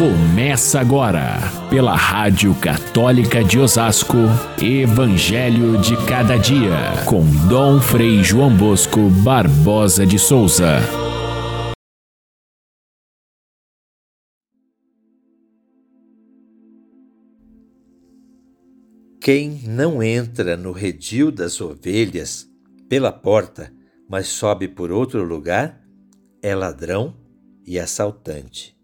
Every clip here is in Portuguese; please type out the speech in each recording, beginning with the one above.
Começa agora, pela Rádio Católica de Osasco, Evangelho de Cada Dia, com Dom Frei João Bosco Barbosa de Souza. Quem não entra no redil das ovelhas pela porta, mas sobe por outro lugar, é ladrão e assaltante.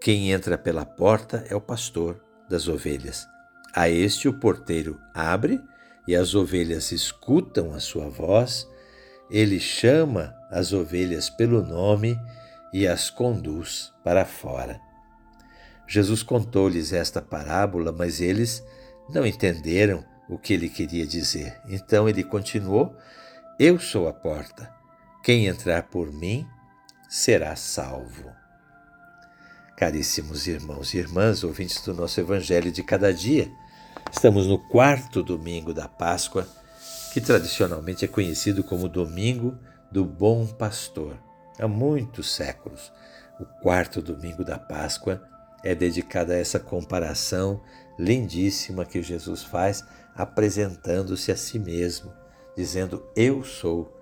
Quem entra pela porta é o pastor das ovelhas. A este o porteiro abre e as ovelhas escutam a sua voz. Ele chama as ovelhas pelo nome e as conduz para fora. Jesus contou-lhes esta parábola, mas eles não entenderam o que ele queria dizer. Então ele continuou: Eu sou a porta. Quem entrar por mim será salvo. Caríssimos irmãos e irmãs, ouvintes do nosso Evangelho de cada dia, estamos no quarto domingo da Páscoa, que tradicionalmente é conhecido como Domingo do Bom Pastor. Há muitos séculos, o quarto domingo da Páscoa é dedicado a essa comparação lindíssima que Jesus faz, apresentando-se a si mesmo, dizendo: Eu sou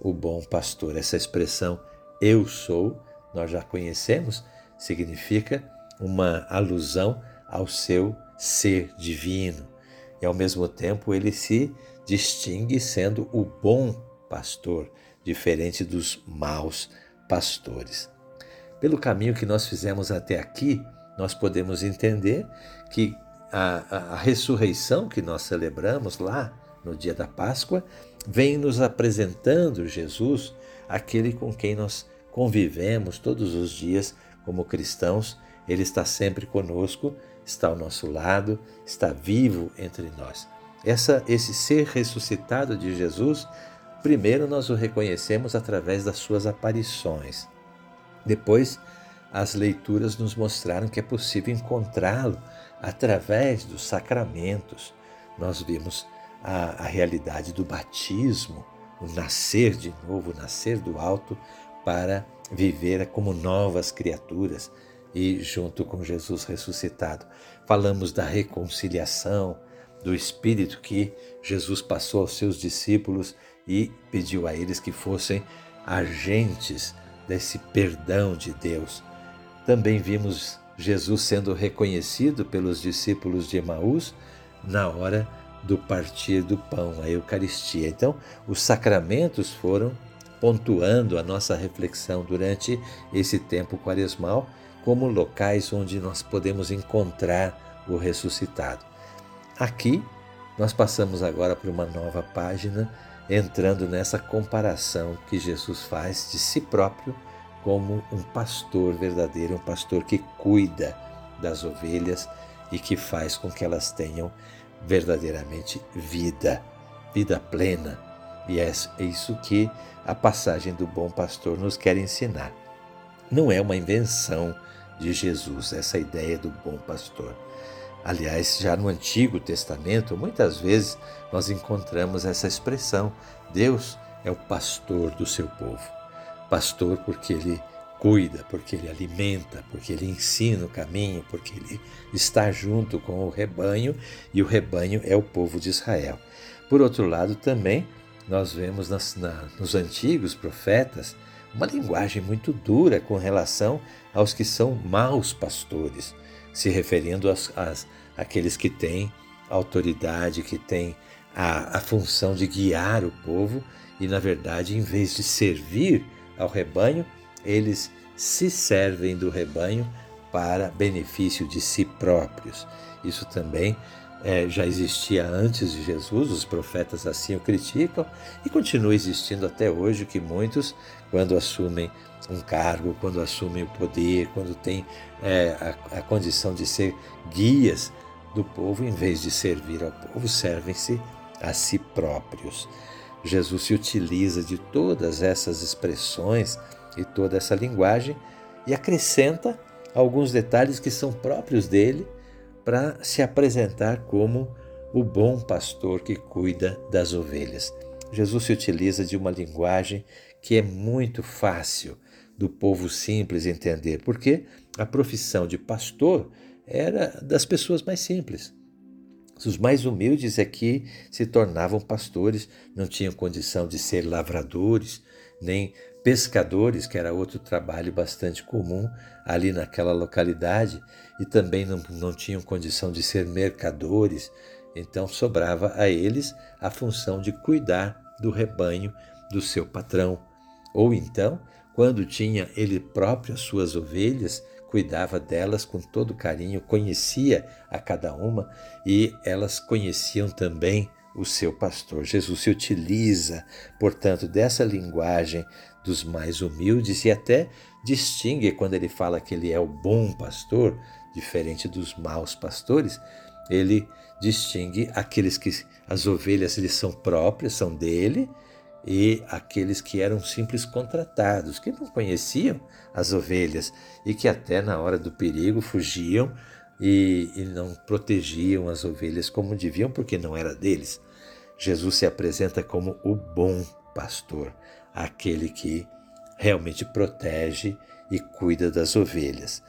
o bom pastor. Essa expressão, eu sou, nós já conhecemos significa uma alusão ao seu ser divino. E ao mesmo tempo ele se distingue sendo o bom pastor, diferente dos maus pastores. Pelo caminho que nós fizemos até aqui, nós podemos entender que a, a, a ressurreição que nós celebramos lá no dia da Páscoa vem nos apresentando Jesus, aquele com quem nós convivemos todos os dias como cristãos, Ele está sempre conosco, está ao nosso lado, está vivo entre nós. Essa, esse ser ressuscitado de Jesus, primeiro nós o reconhecemos através das suas aparições. Depois, as leituras nos mostraram que é possível encontrá-lo através dos sacramentos. Nós vimos a, a realidade do batismo, o nascer de novo, o nascer do alto para viver como novas criaturas e junto com Jesus ressuscitado. Falamos da reconciliação, do Espírito que Jesus passou aos seus discípulos e pediu a eles que fossem agentes desse perdão de Deus. Também vimos Jesus sendo reconhecido pelos discípulos de Emaús na hora do partir do pão, a Eucaristia. Então, os sacramentos foram pontuando a nossa reflexão durante esse tempo quaresmal como locais onde nós podemos encontrar o ressuscitado. Aqui, nós passamos agora para uma nova página, entrando nessa comparação que Jesus faz de si próprio como um pastor verdadeiro, um pastor que cuida das ovelhas e que faz com que elas tenham verdadeiramente vida, vida plena, e é isso que a passagem do bom pastor nos quer ensinar. Não é uma invenção de Jesus essa ideia do bom pastor. Aliás, já no Antigo Testamento, muitas vezes nós encontramos essa expressão: Deus é o pastor do seu povo. Pastor porque ele cuida, porque ele alimenta, porque ele ensina o caminho, porque ele está junto com o rebanho e o rebanho é o povo de Israel. Por outro lado, também nós vemos nas, na, nos antigos profetas uma linguagem muito dura com relação aos que são maus pastores, se referindo às, às, àqueles que têm autoridade, que têm a, a função de guiar o povo e, na verdade, em vez de servir ao rebanho, eles se servem do rebanho para benefício de si próprios. Isso também é, já existia antes de Jesus, os profetas assim o criticam, e continua existindo até hoje que muitos, quando assumem um cargo, quando assumem o poder, quando têm é, a, a condição de ser guias do povo, em vez de servir ao povo, servem-se a si próprios. Jesus se utiliza de todas essas expressões e toda essa linguagem e acrescenta alguns detalhes que são próprios dele para se apresentar como o bom pastor que cuida das ovelhas. Jesus se utiliza de uma linguagem que é muito fácil do povo simples entender, porque a profissão de pastor era das pessoas mais simples. Os mais humildes é que se tornavam pastores, não tinham condição de ser lavradores, nem pescadores, que era outro trabalho bastante comum ali naquela localidade, e também não, não tinham condição de ser mercadores, então sobrava a eles a função de cuidar do rebanho do seu patrão. Ou então, quando tinha ele próprio as suas ovelhas, cuidava delas com todo carinho, conhecia a cada uma e elas conheciam também o seu pastor. Jesus se utiliza, portanto, dessa linguagem dos mais humildes e até distingue quando ele fala que ele é o bom pastor, diferente dos maus pastores, ele distingue aqueles que as ovelhas lhe são próprias, são dele, e aqueles que eram simples contratados, que não conheciam as ovelhas e que até na hora do perigo fugiam e, e não protegiam as ovelhas como deviam, porque não era deles. Jesus se apresenta como o bom pastor, aquele que realmente protege e cuida das ovelhas.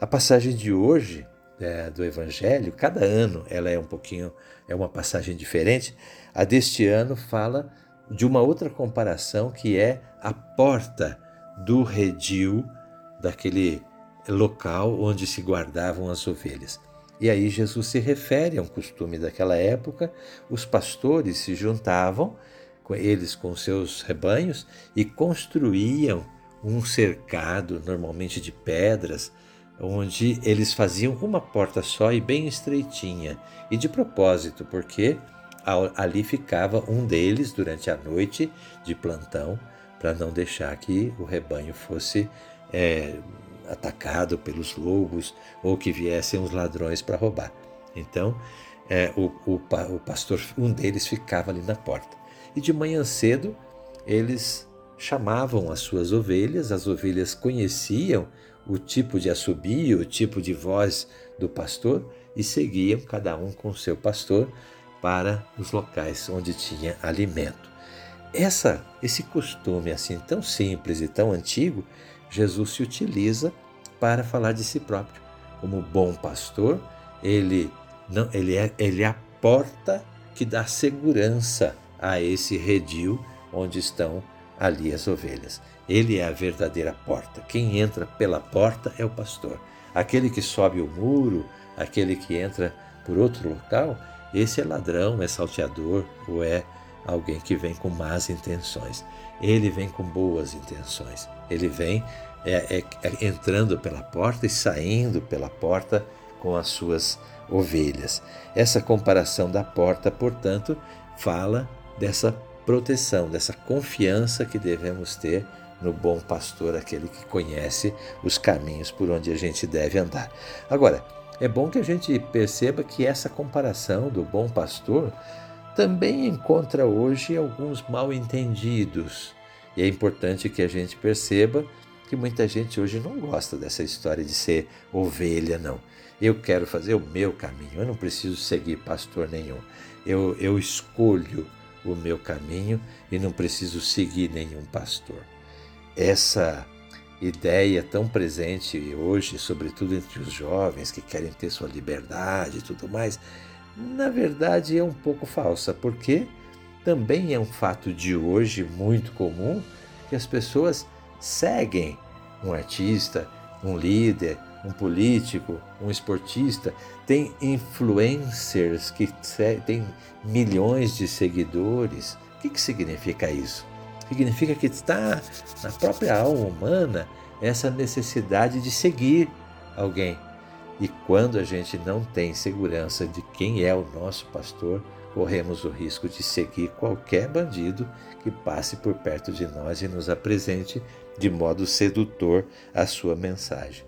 A passagem de hoje é, do Evangelho, cada ano ela é um pouquinho, é uma passagem diferente. A deste ano fala de uma outra comparação que é a porta do redil daquele local onde se guardavam as ovelhas. E aí Jesus se refere a um costume daquela época, os pastores se juntavam, eles com seus rebanhos, e construíam um cercado, normalmente de pedras, onde eles faziam uma porta só e bem estreitinha, e de propósito, porque ali ficava um deles durante a noite de plantão para não deixar que o rebanho fosse é, atacado pelos lobos ou que viessem os ladrões para roubar. Então, é, o, o, o pastor, um deles ficava ali na porta. E de manhã cedo, eles chamavam as suas ovelhas, as ovelhas conheciam o tipo de assobio, o tipo de voz do pastor e seguiam cada um com o seu pastor para os locais onde tinha alimento. Essa, esse costume assim tão simples e tão antigo, Jesus se utiliza para falar de si próprio. Como bom pastor, ele não, ele é, ele é a porta que dá segurança a esse redil onde estão ali as ovelhas. Ele é a verdadeira porta. Quem entra pela porta é o pastor. Aquele que sobe o muro, aquele que entra por outro local, esse é ladrão, é salteador ou é alguém que vem com más intenções. Ele vem com boas intenções. Ele vem é, é, é, entrando pela porta e saindo pela porta com as suas ovelhas. Essa comparação da porta, portanto, fala dessa proteção, dessa confiança que devemos ter no bom pastor, aquele que conhece os caminhos por onde a gente deve andar. Agora, é bom que a gente perceba que essa comparação do bom pastor também encontra hoje alguns mal entendidos. E é importante que a gente perceba que muita gente hoje não gosta dessa história de ser ovelha, não. Eu quero fazer o meu caminho, eu não preciso seguir pastor nenhum. Eu, eu escolho o meu caminho e não preciso seguir nenhum pastor. Essa ideia tão presente hoje, sobretudo entre os jovens que querem ter sua liberdade e tudo mais, na verdade é um pouco falsa, porque também é um fato de hoje muito comum que as pessoas seguem um artista, um líder, um político, um esportista, tem influencers que têm milhões de seguidores. O que, que significa isso? significa que está na própria alma humana essa necessidade de seguir alguém. E quando a gente não tem segurança de quem é o nosso pastor, corremos o risco de seguir qualquer bandido que passe por perto de nós e nos apresente de modo sedutor a sua mensagem.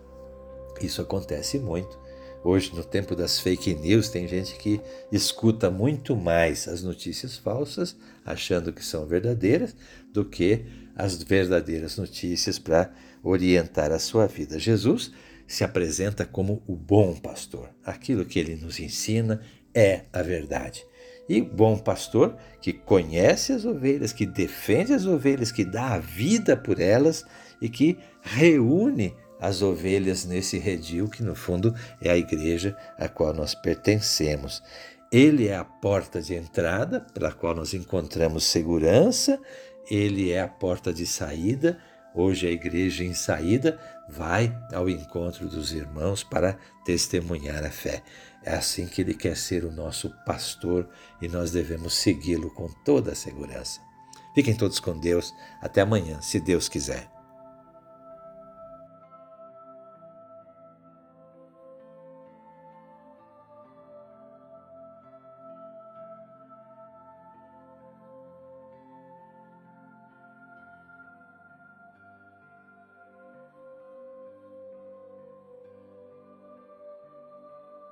Isso acontece muito Hoje, no tempo das fake news, tem gente que escuta muito mais as notícias falsas, achando que são verdadeiras, do que as verdadeiras notícias para orientar a sua vida. Jesus se apresenta como o bom pastor. Aquilo que ele nos ensina é a verdade. E bom pastor que conhece as ovelhas, que defende as ovelhas, que dá a vida por elas e que reúne as ovelhas nesse redil que no fundo é a igreja a qual nós pertencemos. Ele é a porta de entrada pela qual nós encontramos segurança, ele é a porta de saída. Hoje a igreja em saída vai ao encontro dos irmãos para testemunhar a fé. É assim que ele quer ser o nosso pastor e nós devemos segui-lo com toda a segurança. Fiquem todos com Deus. Até amanhã, se Deus quiser.